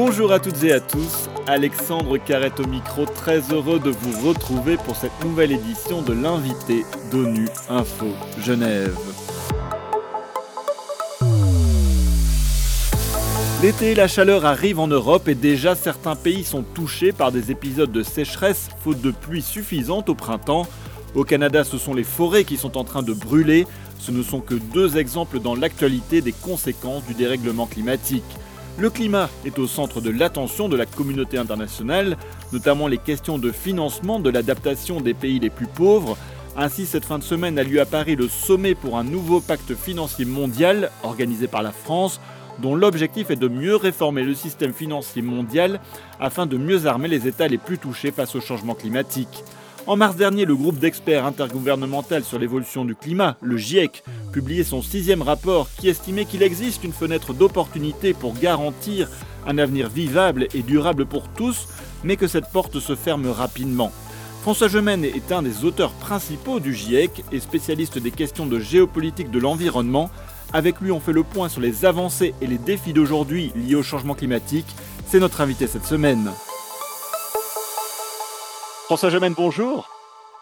Bonjour à toutes et à tous, Alexandre Carrette au micro, très heureux de vous retrouver pour cette nouvelle édition de l'invité d'ONU Info Genève. L'été et la chaleur arrivent en Europe et déjà certains pays sont touchés par des épisodes de sécheresse faute de pluie suffisante au printemps. Au Canada, ce sont les forêts qui sont en train de brûler. Ce ne sont que deux exemples dans l'actualité des conséquences du dérèglement climatique. Le climat est au centre de l'attention de la communauté internationale, notamment les questions de financement de l'adaptation des pays les plus pauvres. Ainsi, cette fin de semaine a lieu à Paris le sommet pour un nouveau pacte financier mondial organisé par la France dont l'objectif est de mieux réformer le système financier mondial afin de mieux armer les États les plus touchés face au changement climatique. En mars dernier, le groupe d'experts intergouvernemental sur l'évolution du climat, le GIEC, publiait son sixième rapport qui estimait qu'il existe une fenêtre d'opportunité pour garantir un avenir vivable et durable pour tous, mais que cette porte se ferme rapidement. François Gemène est un des auteurs principaux du GIEC et spécialiste des questions de géopolitique de l'environnement. Avec lui, on fait le point sur les avancées et les défis d'aujourd'hui liés au changement climatique. C'est notre invité cette semaine. François Gemène, bonjour.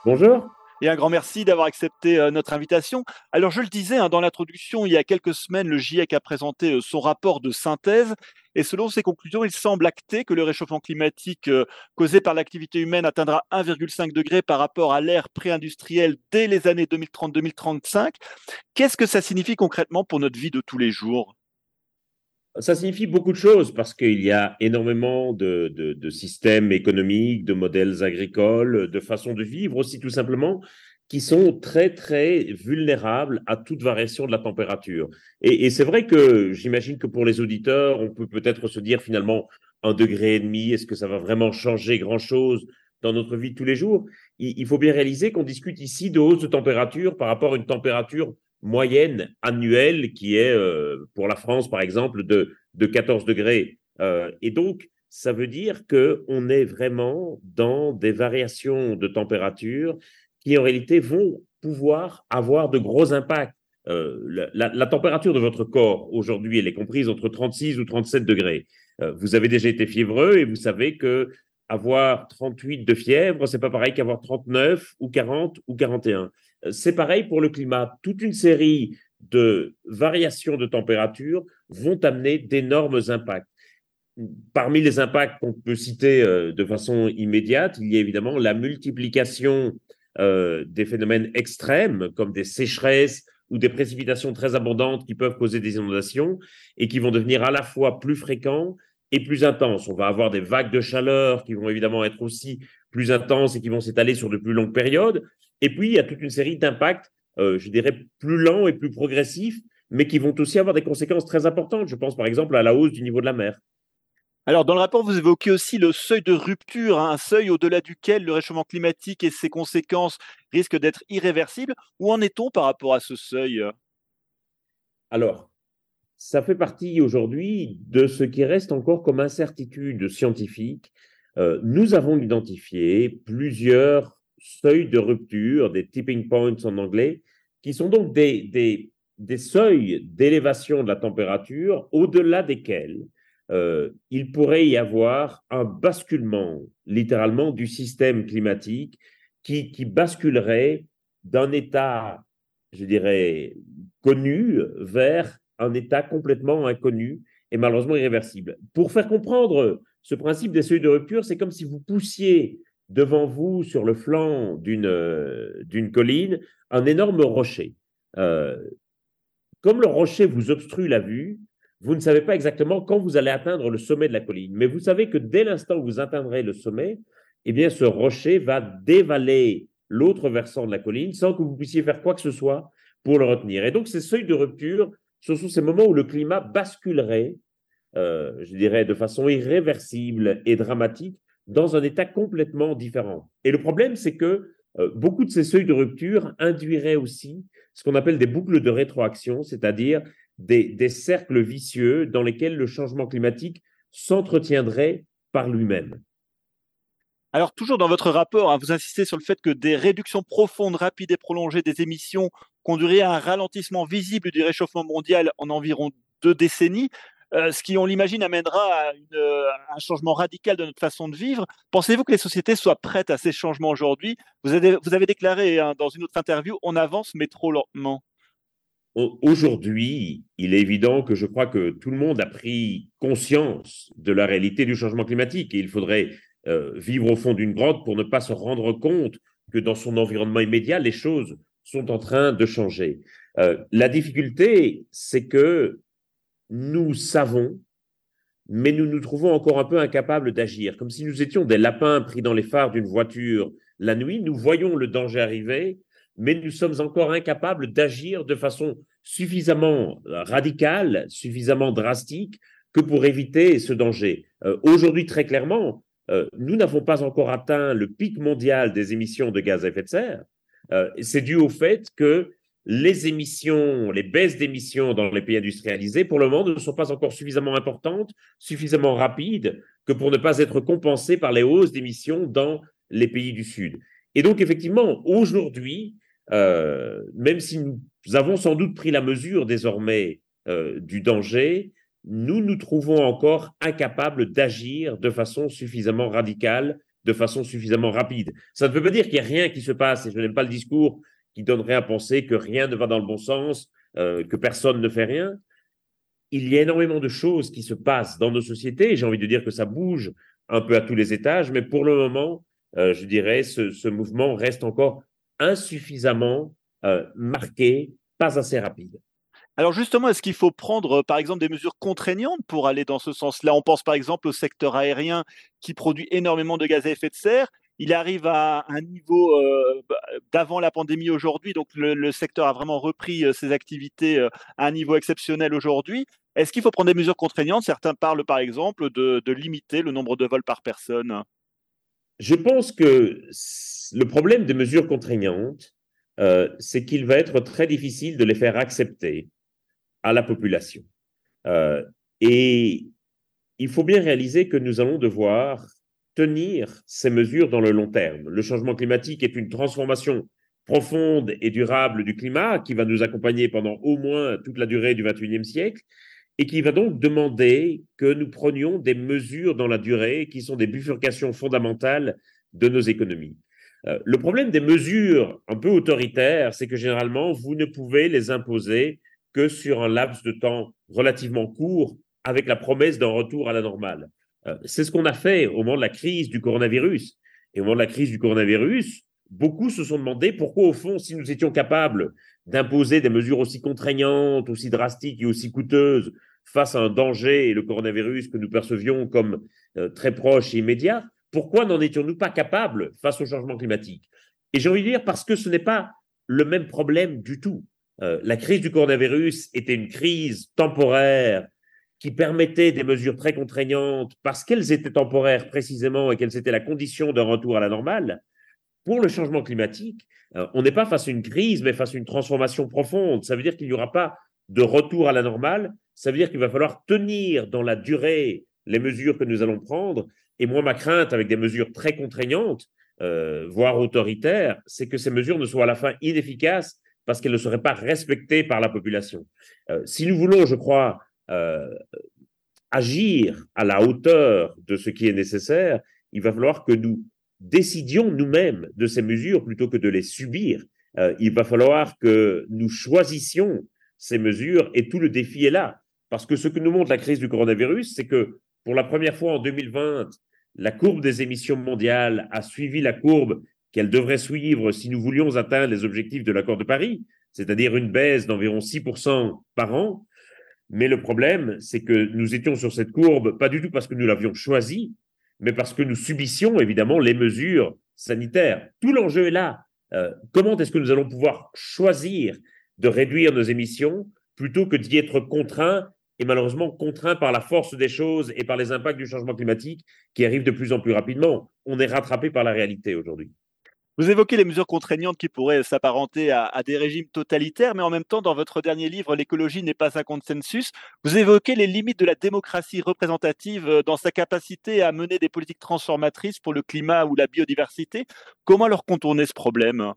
Bonjour. Et un grand merci d'avoir accepté euh, notre invitation. Alors, je le disais hein, dans l'introduction, il y a quelques semaines, le GIEC a présenté euh, son rapport de synthèse. Et selon ses conclusions, il semble acté que le réchauffement climatique euh, causé par l'activité humaine atteindra 1,5 degré par rapport à l'ère pré-industrielle dès les années 2030-2035. Qu'est-ce que ça signifie concrètement pour notre vie de tous les jours? Ça signifie beaucoup de choses parce qu'il y a énormément de, systèmes économiques, de modèles agricoles, de façons de vivre aussi tout simplement, qui sont très, très vulnérables à toute variation de la température. Et, c'est vrai que j'imagine que pour les auditeurs, on peut peut-être se dire finalement un degré et demi, est-ce que ça va vraiment changer grand-chose dans notre vie de tous les jours? Il, il faut bien réaliser qu'on discute ici de hausse de température par rapport à une température moyenne annuelle qui est, euh, pour la France, par exemple, de, de 14 degrés. Euh, et donc, ça veut dire qu'on est vraiment dans des variations de température qui, en réalité, vont pouvoir avoir de gros impacts. Euh, la, température de votre corps aujourd'hui, elle est comprise entre 36 ou 37 degrés. vous avez déjà été fiévreux et vous savez que avoir 38 de fièvre, c'est pas pareil qu'avoir 39 ou 40 ou 41. C'est pareil pour le climat. Toute une série de variations de température vont amener d'énormes impacts. Parmi les impacts qu'on peut citer euh, de façon immédiate, il y a évidemment la multiplication euh, des phénomènes extrêmes comme des sécheresses ou des précipitations très abondantes qui peuvent causer des inondations et qui vont devenir à la fois plus fréquents et plus intenses. On va avoir des vagues de chaleur qui vont évidemment être aussi plus intenses et qui vont s'étaler sur de plus longues périodes. Et puis, il y a toute une série d'impacts, euh, je dirais, plus lents et plus progressifs, mais qui vont aussi avoir des conséquences très importantes. Je pense par exemple à la hausse du niveau de la mer. Alors, dans le rapport, vous évoquez aussi le seuil de rupture, hein, un seuil au-delà duquel le réchauffement climatique et ses conséquences risquent d'être irréversibles. Où en est-on par rapport à ce seuil Alors, ça fait partie aujourd'hui de ce qui reste encore comme incertitude scientifique. Euh, nous avons identifié plusieurs seuils de rupture, des tipping points en anglais, qui sont donc des, des, seuils d'élévation de la température au-delà desquels euh, il pourrait y avoir un basculement, littéralement, du système climatique qui, qui basculerait d'un état, je dirais, connu vers un état complètement inconnu et malheureusement irréversible. Pour faire comprendre ce principe des seuils de rupture, c'est comme si vous poussiez devant vous, sur le flanc d'une euh, colline, un énorme rocher. Euh, comme le rocher vous obstrue la vue, vous ne savez pas exactement quand vous allez atteindre le sommet de la colline, mais vous savez que dès l'instant où vous atteindrez le sommet, eh bien, ce rocher va dévaler l'autre versant de la colline sans que vous puissiez faire quoi que ce soit pour le retenir. Et donc, ces seuils de rupture, ce sont ces moments où le climat basculerait, euh, je dirais, de façon irréversible et dramatique dans un état complètement différent. Et le problème, c'est que euh, beaucoup de ces seuils de rupture induiraient aussi ce qu'on appelle des boucles de rétroaction, c'est-à-dire des, cercles vicieux dans lesquels le changement climatique s'entretiendrait par lui-même. Alors, toujours dans votre rapport, hein, vous insistez sur le fait que des réductions profondes, rapides et prolongées des émissions conduiraient à un ralentissement visible du réchauffement mondial en environ deux décennies. Ce qui, on l'imagine, amènera à, un changement radical de notre façon de vivre. Pensez-vous que les sociétés soient prêtes à ces changements aujourd'hui? Vous avez, déclaré hein, dans une autre interview, on avance mais trop lentement. Aujourd'hui, il est évident que je crois que tout le monde a pris conscience de la réalité du changement climatique et il faudrait euh, vivre au fond d'une grotte pour ne pas se rendre compte que dans son environnement immédiat, les choses sont en train de changer. Euh, la difficulté, c'est que nous savons, mais nous nous trouvons encore un peu incapables d'agir, comme si nous étions des lapins pris dans les phares d'une voiture la nuit, nous voyons le danger arriver, mais nous sommes encore incapables d'agir de façon suffisamment radicale, suffisamment drastique que pour éviter ce danger. Euh, aujourd'hui, très clairement, euh, nous n'avons pas encore atteint le pic mondial des émissions de gaz à effet de serre. Euh, c'est dû au fait que les émissions, les baisses d'émissions dans les pays industrialisés, pour le moment, ne sont pas encore suffisamment importantes, suffisamment rapides, que pour ne pas être compensées par les hausses d'émissions dans les pays du Sud. Et donc, effectivement, aujourd'hui, euh, même si nous avons sans doute pris la mesure désormais euh, du danger, nous nous trouvons encore incapables d'agir de façon suffisamment radicale, de façon suffisamment rapide. Ça ne veut pas dire qu'il n'y a rien qui se passe, et je n'aime pas le discours qui donnerait à penser que rien ne va dans le bon sens, euh, que personne ne fait rien. Il y a énormément de choses qui se passent dans nos sociétés, j'ai envie de dire que ça bouge un peu à tous les étages, mais pour le moment, je dirais, ce, ce mouvement reste encore insuffisamment euh, marqué, pas assez rapide. Alors justement, est-ce qu'il faut prendre, euh, par exemple, des mesures contraignantes pour aller dans ce sens-là? On pense par exemple au secteur aérien qui produit énormément de gaz à effet de serre. Il arrive à un niveau euh, bah, d'avant la pandémie aujourd'hui, donc le, secteur a vraiment repris ses activités à un niveau exceptionnel aujourd'hui. Est-ce qu'il faut prendre des mesures contraignantes? Certains parlent par exemple de limiter le nombre de vols par personne. Je pense que le problème des mesures contraignantes, euh, c'est qu'il va être très difficile de les faire accepter à la population. Euh, et il faut bien réaliser que nous allons devoir tenir ces mesures dans le long terme. Le changement climatique est une transformation profonde et durable du climat qui va nous accompagner pendant au moins toute la durée du 21e siècle et qui va donc demander que nous prenions des mesures dans la durée qui sont des bifurcations fondamentales de nos économies. Euh, le problème des mesures un peu autoritaires, c'est que généralement, vous ne pouvez les imposer que sur un laps de temps relativement court avec la promesse d'un retour à la normale. Euh, c'est ce qu'on a fait au moment de la crise du coronavirus. Et au moment de la crise du coronavirus, beaucoup se sont demandé pourquoi, au fond, si nous étions capables d'imposer des mesures aussi contraignantes, aussi drastiques et aussi coûteuses face à un danger, et le coronavirus que nous percevions comme euh, très proche et immédiat, pourquoi n'en étions-nous pas capables face au changement climatique? Et j'ai envie de dire parce que ce n'est pas le même problème du tout. Euh, la crise du coronavirus était une crise temporaire qui permettait des mesures très contraignantes parce qu'elles étaient temporaires précisément et qu'elles étaient la condition d'un retour à la normale. Pour le changement climatique, euh, on n'est pas face à une crise, mais face à une transformation profonde. Ça veut dire qu'il n'y aura pas de retour à la normale. Ça veut dire qu'il va falloir tenir dans la durée les mesures que nous allons prendre. Et moi, ma crainte avec des mesures très contraignantes, euh, voire autoritaires, c'est que ces mesures ne soient à la fin inefficaces parce qu'elles ne seraient pas respectées par la population. Euh, si nous voulons, je crois, agir à la hauteur de ce qui est nécessaire, il va falloir que nous décidions nous-mêmes de ces mesures plutôt que de les subir. Euh, il va falloir que nous choisissions ces mesures et tout le défi est là. Parce que ce que nous montre la crise du coronavirus, c'est que pour la première fois en 2020, la courbe des émissions mondiales a suivi la courbe qu'elle devrait suivre si nous voulions atteindre les objectifs de l'accord de Paris, c'est-à-dire une baisse d'environ 6% par an. Mais le problème, c'est que nous étions sur cette courbe, pas du tout parce que nous l'avions choisie, mais parce que nous subissions évidemment les mesures sanitaires. Tout l'enjeu est là. Euh, comment est-ce que nous allons pouvoir choisir de réduire nos émissions plutôt que d'y être contraints et malheureusement contraints par la force des choses et par les impacts du changement climatique qui arrivent de plus en plus rapidement? On est rattrapé par la réalité aujourd'hui. Vous évoquez les mesures contraignantes qui pourraient s'apparenter à, des régimes totalitaires, mais en même temps, dans votre dernier livre, L'écologie n'est pas un consensus, vous évoquez les limites de la démocratie représentative euh, dans sa capacité à mener des politiques transformatrices pour le climat ou la biodiversité. Comment leur contourner ce problème?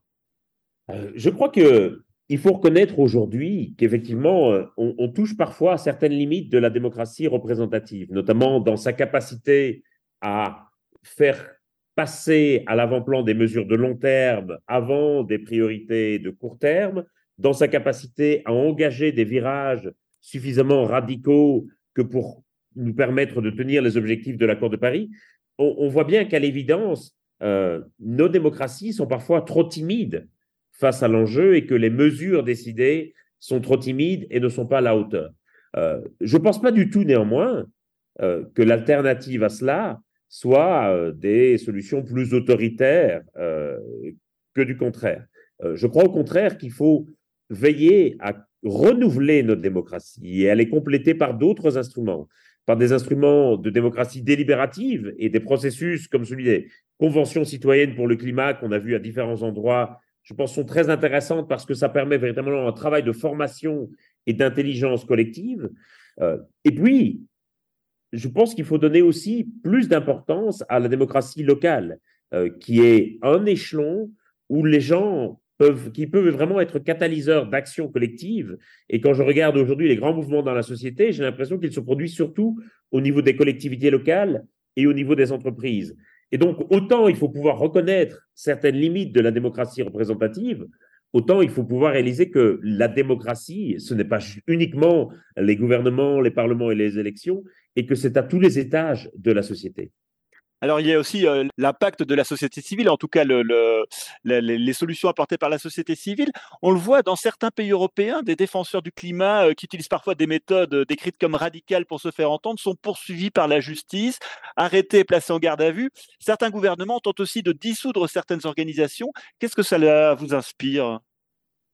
Euh, Je crois que il faut reconnaître aujourd'hui qu'effectivement, euh, on, touche parfois à certaines limites de la démocratie représentative, notamment dans sa capacité à faire passer à l'avant-plan des mesures de long terme avant des priorités de court terme, dans sa capacité à engager des virages suffisamment radicaux que pour nous permettre de tenir les objectifs de l'accord de Paris, on, voit bien qu'à l'évidence, euh, nos démocraties sont parfois trop timides face à l'enjeu et que les mesures décidées sont trop timides et ne sont pas à la hauteur. Euh, je ne pense pas du tout néanmoins euh, que l'alternative à cela soit euh, des solutions plus autoritaires que du contraire. je crois au contraire qu'il faut veiller à renouveler notre démocratie et à les compléter par d'autres instruments, par des instruments de démocratie délibérative et des processus comme celui des conventions citoyennes pour le climat qu'on a vu à différents endroits je pense, sont très intéressantes parce que ça permet véritablement un travail de formation et d'intelligence collective. Euh, et puis, je pense qu'il faut donner aussi plus d'importance à la démocratie locale, euh, qui est un échelon où les gens peuvent, qui peuvent vraiment être catalyseurs d'action collective. Et quand je regarde aujourd'hui les grands mouvements dans la société, j'ai l'impression qu'ils se produisent surtout au niveau des collectivités locales et au niveau des entreprises. Et donc, autant il faut pouvoir reconnaître certaines limites de la démocratie représentative, autant il faut pouvoir réaliser que la démocratie, ce n'est pas uniquement les gouvernements, les parlements et les élections, et que c'est à tous les étages de la société. Alors, il y a aussi euh, l'impact de la société civile, en tout cas le, les solutions apportées par la société civile. On le voit dans certains pays européens, des défenseurs du climat euh, qui utilisent parfois des méthodes euh, décrites comme radicales pour se faire entendre sont poursuivis par la justice, arrêtés et placés en garde à vue. Certains gouvernements tentent aussi de dissoudre certaines organisations. Qu'est-ce que ça vous inspire?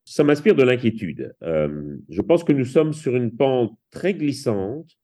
Ça m'inspire de l'inquiétude. je pense que nous sommes sur une pente très glissante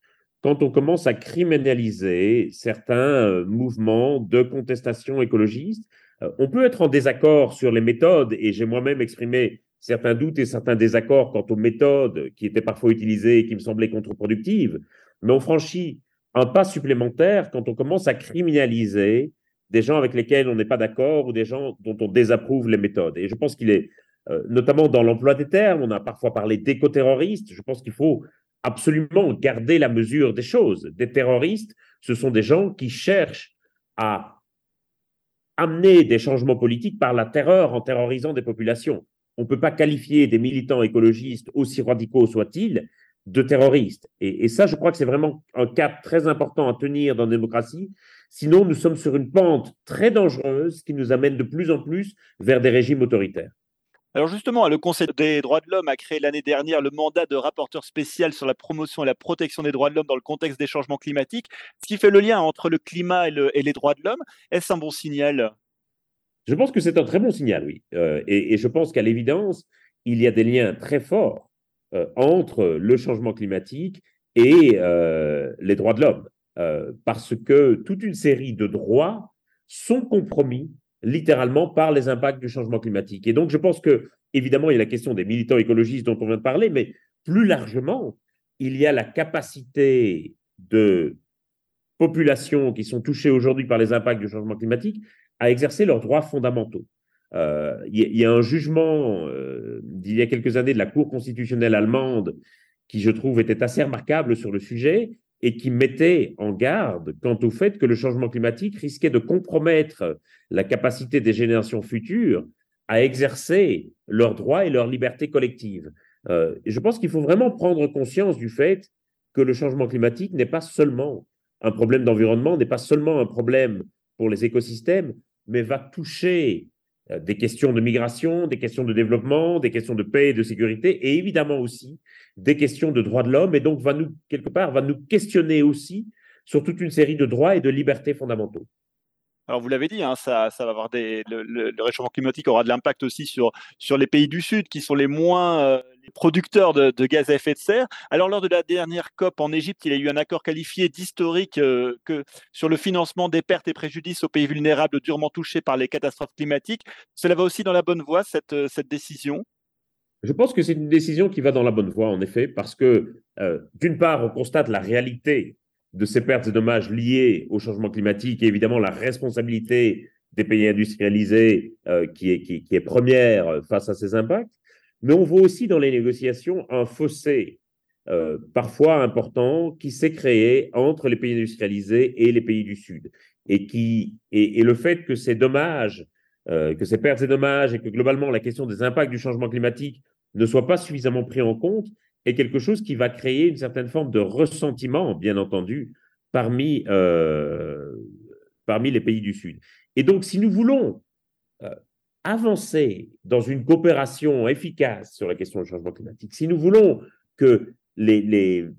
quand on commence à criminaliser certains euh, mouvements de contestation écologiste. Euh, on peut être en désaccord sur les méthodes, et j'ai moi-même exprimé certains doutes et certains désaccords quant aux méthodes qui étaient parfois utilisées et qui me semblaient contre-productives, mais on franchit un pas supplémentaire quand on commence à criminaliser des gens avec lesquels on n'est pas d'accord ou des gens dont on désapprouve les méthodes. Et je pense qu'il est, euh, notamment dans l'emploi des termes, on a parfois parlé d'éco-terroristes, je pense qu'il faut absolument garder la mesure des choses. Des terroristes, ce sont des gens qui cherchent à amener des changements politiques par la terreur en terrorisant des populations. On ne peut pas qualifier des militants écologistes, aussi radicaux soient-ils, de terroristes. Et, ça, je crois que c'est vraiment un cap très important à tenir dans la démocratie. Sinon, nous sommes sur une pente très dangereuse qui nous amène de plus en plus vers des régimes autoritaires. Alors justement, le Conseil des droits de l'homme a créé l'année dernière le mandat de rapporteur spécial sur la promotion et la protection des droits de l'homme dans le contexte des changements climatiques, ce qui fait le lien entre le climat et, les droits de l'homme. Est-ce un bon signal? Je pense que c'est un très bon signal, oui. Euh, et, je pense qu'à l'évidence, il y a des liens très forts euh, entre le changement climatique et euh, les droits de l'homme, parce que toute une série de droits sont compromis littéralement par les impacts du changement climatique. Et donc, je pense que, évidemment, il y a la question des militants écologistes dont on vient de parler, mais plus largement, il y a la capacité de populations qui sont touchées aujourd'hui par les impacts du changement climatique à exercer leurs droits fondamentaux. Euh, il y, a un jugement euh, d'il y a quelques années de la Cour constitutionnelle allemande qui, je trouve, était assez remarquable sur le sujet et qui mettait en garde quant au fait que le changement climatique risquait de compromettre la capacité des générations futures à exercer leurs droits et leurs libertés collectives. Euh, je pense qu'il faut vraiment prendre conscience du fait que le changement climatique n'est pas seulement un problème d'environnement, n'est pas seulement un problème pour les écosystèmes, mais va toucher des questions de migration, des questions de développement, des questions de paix et de sécurité, et évidemment aussi des questions de droits de l'homme, et donc va nous, quelque part, va nous questionner aussi sur toute une série de droits et de libertés fondamentaux. Alors vous l'avez dit, hein, ça, va avoir le, réchauffement climatique aura de l'impact aussi sur, sur les pays du Sud qui sont les moins euh, producteurs de, gaz à effet de serre. Alors lors de la dernière COP en Égypte, il y a eu un accord qualifié d'historique euh, sur le financement des pertes et préjudices aux pays vulnérables durement touchés par les catastrophes climatiques. Cela va aussi dans la bonne voie cette, euh, décision? Je pense que c'est une décision qui va dans la bonne voie, en effet, parce que, d'une part, on constate la réalité de ces pertes et dommages liés au changement climatique et évidemment la responsabilité des pays industrialisés euh, qui, est première face à ces impacts. Mais on voit aussi dans les négociations un fossé euh, parfois important qui s'est créé entre les pays industrialisés et les pays du Sud. Et, qui, et, le fait que ces dommages, euh, que ces pertes et dommages, et que globalement la question des impacts du changement climatique ne soit pas suffisamment pris en compte, est quelque chose qui va créer une certaine forme de ressentiment, bien entendu, parmi, euh, parmi les pays du Sud. Et donc, si nous voulons avancer dans une coopération efficace sur la question du changement climatique, si nous voulons que les,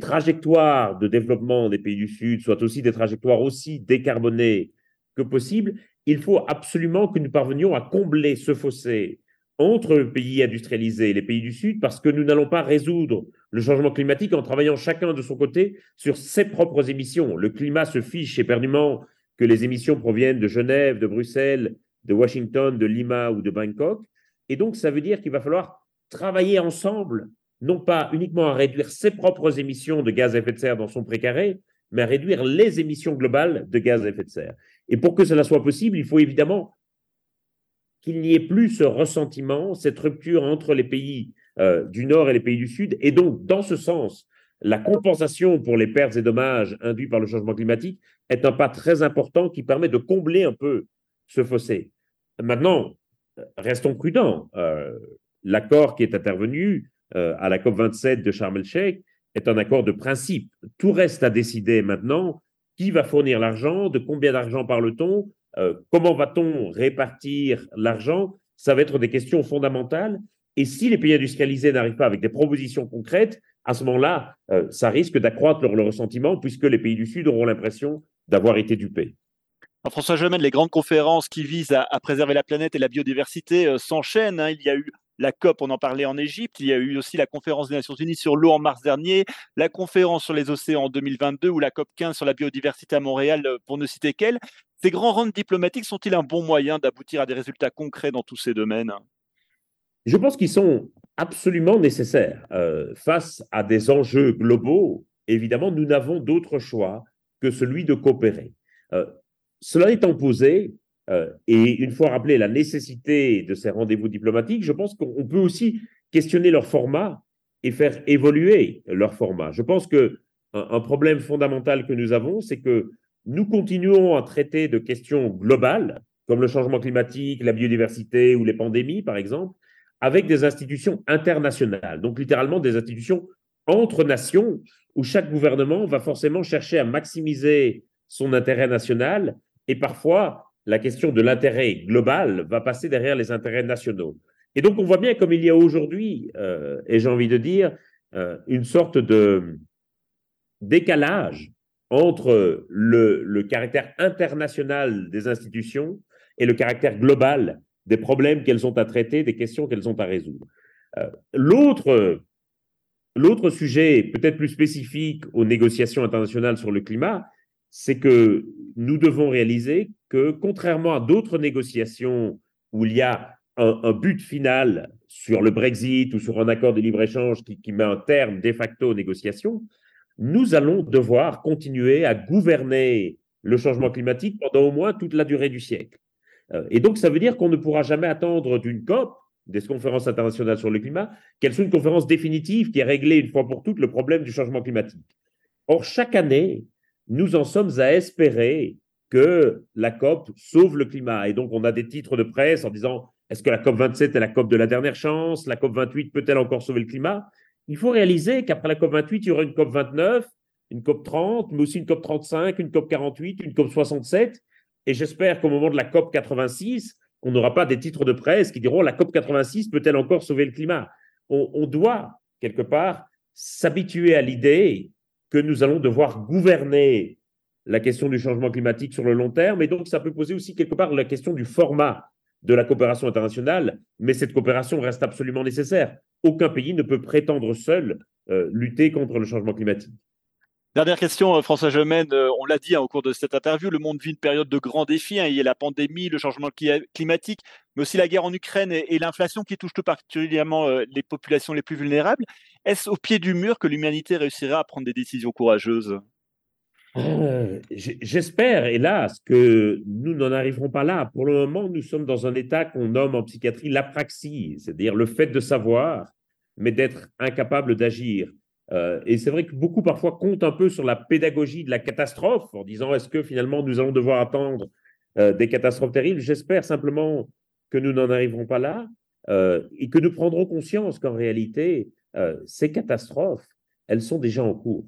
trajectoires de développement des pays du Sud soient aussi des trajectoires aussi décarbonées que possible, il faut absolument que nous parvenions à combler ce fossé entre les pays industrialisés et les pays du Sud, parce que nous n'allons pas résoudre le changement climatique en travaillant chacun de son côté sur ses propres émissions. Le climat se fiche éperdument que les émissions proviennent de Genève, de Bruxelles, de Washington, de Lima ou de Bangkok. Et donc, ça veut dire qu'il va falloir travailler ensemble non pas uniquement à réduire ses propres émissions de gaz à effet de serre dans son précaré, mais à réduire les émissions globales de gaz à effet de serre. Et pour que cela soit possible, il faut évidemment qu'il n'y ait plus ce ressentiment, cette rupture entre les pays euh, du Nord et les pays du Sud. Et donc, dans ce sens, la compensation pour les pertes et dommages induits par le changement climatique est un pas très important qui permet de combler un peu ce fossé. Maintenant, restons prudents. Euh, l'accord qui est intervenu euh, à la COP27 de Sharm el-Sheikh est un accord de principe. Tout reste à décider maintenant qui va fournir l'argent, de combien d'argent parle-t-on, euh, comment va-t-on répartir l'argent? Ça va être des questions fondamentales. Et si les pays industrialisés n'arrivent pas avec des propositions concrètes, à ce moment-là, ça risque d'accroître leur, ressentiment puisque les pays du Sud auront l'impression d'avoir été dupés. François Gemène, les grandes conférences qui visent à, préserver la planète et la biodiversité s'enchaînent. Hein. Il y a eu la COP, on en parlait en Égypte. Il y a eu aussi la conférence des Nations Unies sur l'eau en mars dernier, la conférence sur les océans en 2022 ou la COP 15 sur la biodiversité à Montréal, euh, pour ne citer qu'elle. Ces grands rangs diplomatiques sont-ils un bon moyen d'aboutir à des résultats concrets dans tous ces domaines? Je pense qu'ils sont absolument nécessaires. Euh, face à des enjeux globaux, évidemment, nous n'avons d'autre choix que celui de coopérer. Euh, cela étant posé, euh, et une fois rappelé la nécessité de ces rendez-vous diplomatiques, je pense qu'on peut aussi questionner leur format et faire évoluer leur format. Je pense que un, problème fondamental que nous avons, c'est que nous continuons à traiter de questions globales, comme le changement climatique, la biodiversité ou les pandémies, par exemple, avec des institutions internationales, donc littéralement des institutions entre nations, où chaque gouvernement va forcément chercher à maximiser son intérêt national et parfois la question de l'intérêt global va passer derrière les intérêts nationaux. Et donc, on voit bien comme il y a aujourd'hui, euh, et j'ai envie de dire, euh, une sorte de décalage entre le, caractère international des institutions et le caractère global des problèmes qu'elles ont à traiter, des questions qu'elles ont à résoudre. Euh, l'autre, l'autre sujet, peut-être plus spécifique aux négociations internationales sur le climat, c'est que nous devons réaliser que, contrairement à d'autres négociations où il y a un, but final sur le Brexit ou sur un accord de libre-échange qui, met un terme de facto aux négociations, nous allons devoir continuer à gouverner le changement climatique pendant au moins toute la durée du siècle. Euh, et donc, ça veut dire qu'on ne pourra jamais attendre d'une COP, des conférences internationales sur le climat, qu'elle soit une conférence définitive qui ait réglé une fois pour toutes le problème du changement climatique. Or, chaque année, nous en sommes à espérer que la COP sauve le climat. Et donc, on a des titres de presse en disant est-ce que la COP 27 est la COP de la dernière chance? La COP 28 peut-elle encore sauver le climat? Il faut réaliser qu'après la COP 28, il y aura une COP 29, une COP 30, mais aussi une COP 35, une COP 48, une COP 67. Et j'espère qu'au moment de la COP 86, on n'aura pas des titres de presse qui diront la COP 86 peut-elle encore sauver le climat? On doit, quelque part, s'habituer à l'idée que nous allons devoir gouverner la question du changement climatique sur le long terme. Et donc, ça peut poser aussi quelque part la question du format de la coopération internationale, mais cette coopération reste absolument nécessaire. Aucun pays ne peut prétendre seul euh, lutter contre le changement climatique. Dernière question, euh, François Gemène. Euh, on l'a dit hein, au cours de cette interview, le monde vit une période de grands défis. Hein. Il y a la pandémie, le changement climatique, mais aussi la guerre en Ukraine et, l'inflation qui touche tout particulièrement les populations les plus vulnérables. Est-ce au pied du mur que l'humanité réussira à prendre des décisions courageuses? Euh, J'espère, hélas, que nous n'en arriverons pas là. Pour le moment, nous sommes dans un état qu'on nomme en psychiatrie l'apraxie, c'est-à-dire le fait de savoir, mais d'être incapable d'agir. Euh, et c'est vrai que beaucoup parfois comptent un peu sur la pédagogie de la catastrophe en disant est-ce que finalement nous allons devoir attendre euh, des catastrophes terribles? J'espère simplement que nous n'en arriverons pas là et que nous prendrons conscience qu'en réalité, ces catastrophes, elles sont déjà en cours.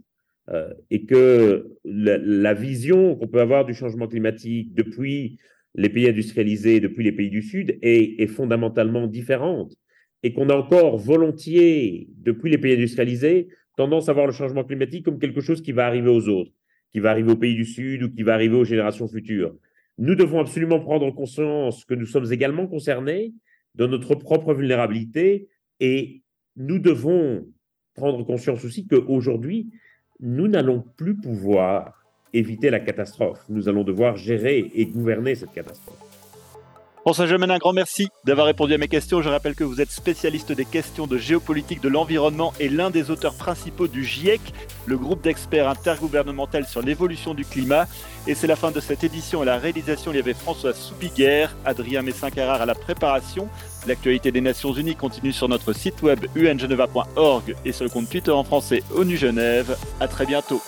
Euh, et que la, vision qu'on peut avoir du changement climatique depuis les pays industrialisés, depuis les pays du Sud, est, fondamentalement différente. Et qu'on a encore volontiers, depuis les pays industrialisés, tendance à voir le changement climatique comme quelque chose qui va arriver aux autres, qui va arriver aux pays du Sud ou qui va arriver aux générations futures. Nous devons absolument prendre conscience que nous sommes également concernés dans notre propre vulnérabilité et nous devons prendre conscience aussi qu'aujourd'hui, nous n'allons plus pouvoir éviter la catastrophe. Nous allons devoir gérer et gouverner cette catastrophe. François Gemène, un grand merci d'avoir répondu à mes questions. Je rappelle que vous êtes spécialiste des questions de géopolitique de l'environnement et l'un des auteurs principaux du GIEC, le groupe d'experts intergouvernemental sur l'évolution du climat. Et c'est la fin de cette édition. À la réalisation, il y avait François Soupiguerre, Adrien Messin-Carrard à la préparation. L'actualité des Nations Unies continue sur notre site web ungeneva.org et sur le compte Twitter en français ONU Genève. À très bientôt.